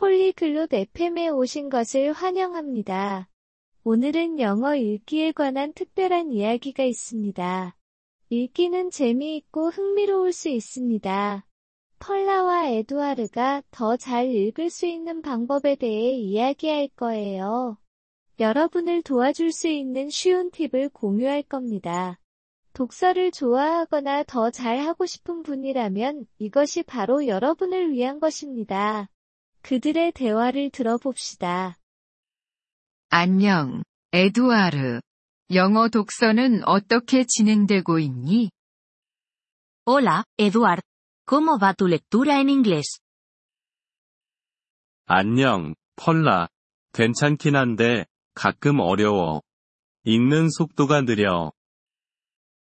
폴리글롯 FM에 오신 것을 환영합니다. 오늘은 영어 읽기에 관한 특별한 이야기가 있습니다. 읽기는 재미있고 흥미로울 수 있습니다. 펄라와 에두아르가 더 잘 읽을 수 있는 방법에 대해 이야기할 거예요. 여러분을 도와줄 수 있는 쉬운 팁을 공유할 겁니다. 독서를 좋아하거나 더 잘하고 싶은 분이라면 이것이 바로 여러분을 위한 것입니다. 그들의 대화를 들어봅시다. 안녕, 에두아르. 영어 독서는 어떻게 진행되고 있니? Hola, Eduard. ¿Cómo va tu lectura en inglés? 안녕, 펄라. 괜찮긴 한데, 가끔 어려워. 읽는 속도가 느려.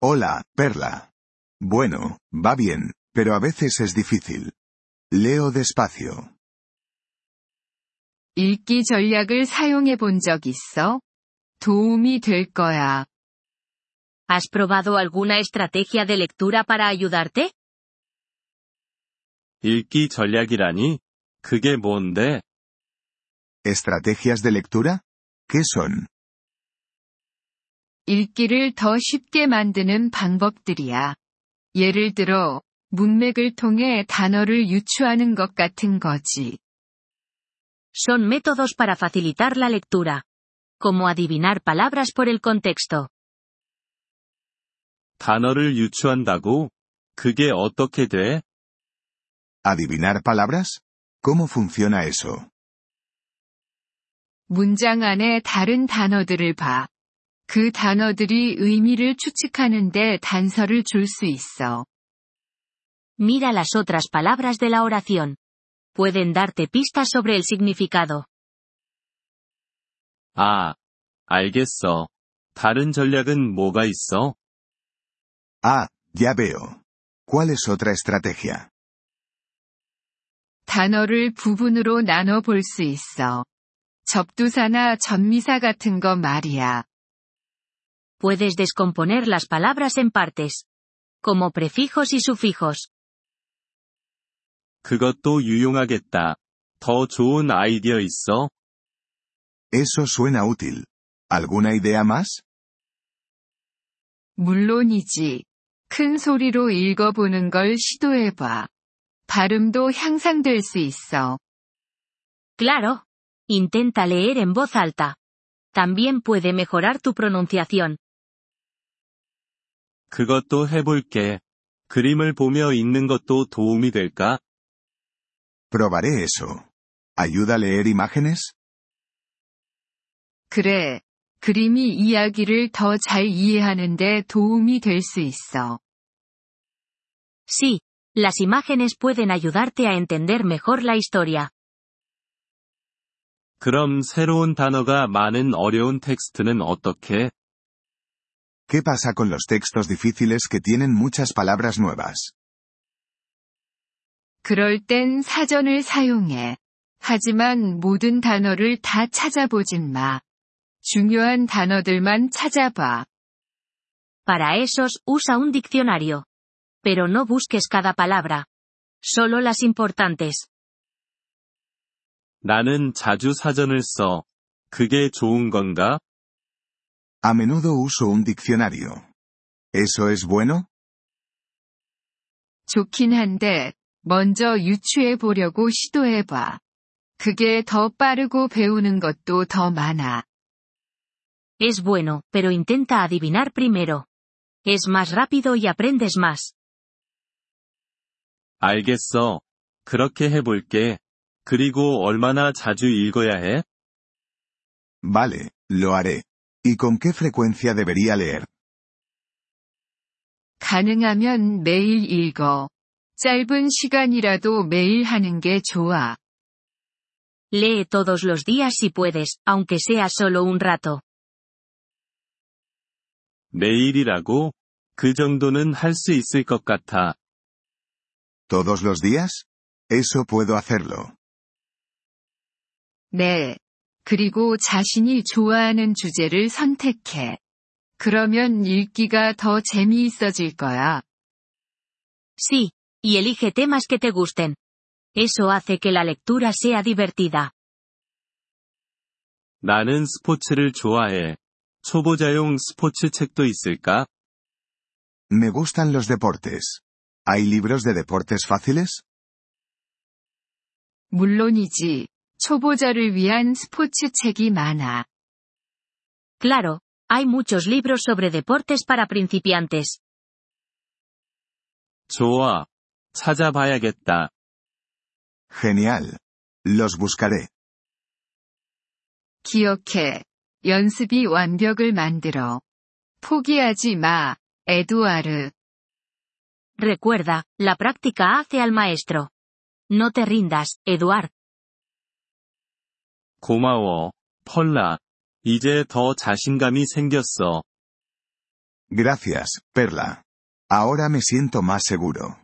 Hola, Perla. Bueno, va bien, pero a veces es difícil. Leo despacio. 읽기 전략을 사용해 본 적 있어? 도움이 될 거야. ¿Has probado alguna estrategia de lectura para ayudarte? 읽기 전략이라니? 그게 뭔데? ¿Estrategias de lectura? ¿Qué son? 읽기를 더 쉽게 만드는 방법들이야. 예를 들어, 문맥을 통해 단어를 유추하는 것 같은 거지. Son métodos para facilitar la lectura. Como adivinar palabras por el contexto. 단어를 유추한다고? 그게 어떻게 돼? ¿Adivinar palabras? ¿Cómo funciona eso? 문장 안에 다른 단어들을 봐. 그 단어들이 의미를 추측하는데 단서를 줄 수 있어. Mira las otras palabras de la oración. Pueden darte pistas sobre el significado. 아, 알겠어. 다른 전략은 뭐가 있어? Ah, ya veo. ¿Cuál es otra estrategia? 단어를 부분으로 나눠 볼 수 있어. 접두사나 전미사 같은 거 말이야. Puedes descomponer las palabras en partes. Como prefijos y sufijos. 그것도 유용하겠다. 더 좋은 아이디어 있어? Eso suena útil. ¿Alguna idea más? 물론이지. 큰 소리로 읽어보는 걸 시도해봐. 발음도 향상될 수 있어. Claro. Intenta leer en voz alta. También puede mejorar tu pronunciación. 그것도 해볼게. 그림을 보며 읽는 것도 도움이 될까? Probaré eso. ¿Ayuda a leer imágenes? 그래. 그림이 이야기를 더 잘 이해하는데 도움이 될 수 있어. Sí. Las imágenes pueden ayudarte a entender mejor la historia. 그럼 새로운 단어가 많은 어려운 텍스트는 어떻게? ¿Qué pasa con los textos difíciles que tienen muchas palabras nuevas? 그럴 땐 사전을 사용해. 하지만 모든 단어를 다 찾아보진 마. 중요한 단어들만 찾아봐. Para esos, usa un diccionario. Pero no busques cada palabra. Solo las importantes. 나는 자주 사전을 써. 그게 좋은 건가? A menudo uso un diccionario. ¿Eso es bueno? 좋긴 한데, 먼저 유추해 보려고 시도해 봐. 그게 더 빠르고 배우는 것도 더 많아. Es bueno, pero intenta adivinar primero. Es más rápido y aprendes más. 알겠어. 그렇게 해볼게. 그리고 얼마나 자주 읽어야 해? Vale, lo haré. ¿Y con qué frecuencia debería leer? 가능하면 매일 읽어. 짧은 시간이라도 매일 하는 게 좋아. Lee todos los días si puedes, aunque sea solo un rato. 매일이라고? 그 정도는 할 수 있을 것 같아. ¿Todos los días? Eso puedo hacerlo. 네. 그리고 자신이 좋아하는 주제를 선택해. 그러면 읽기가 더 재미있어질 거야. Sí, y elige temas que te gusten. Eso hace que la lectura sea divertida. 나는 스포츠를 좋아해. 초보자용 스포츠 책도 있을까? Me gustan los deportes. ¿Hay libros de deportes fáciles? 물론이지. 초보자를 위한 스포츠 책이 많아. Claro, hay muchos libros sobre deportes para principiantes. 좋아. 찾아봐야겠다. Genial. Los buscaré. 기억해. 연습이 완벽을 만들어. 포기하지 마, 에두아르. Recuerda, la práctica hace al maestro. No te rindas, Eduard. 고마워, 펄라. 이제 더 자신감이 생겼어. Gracias, Perla. Ahora me siento más seguro.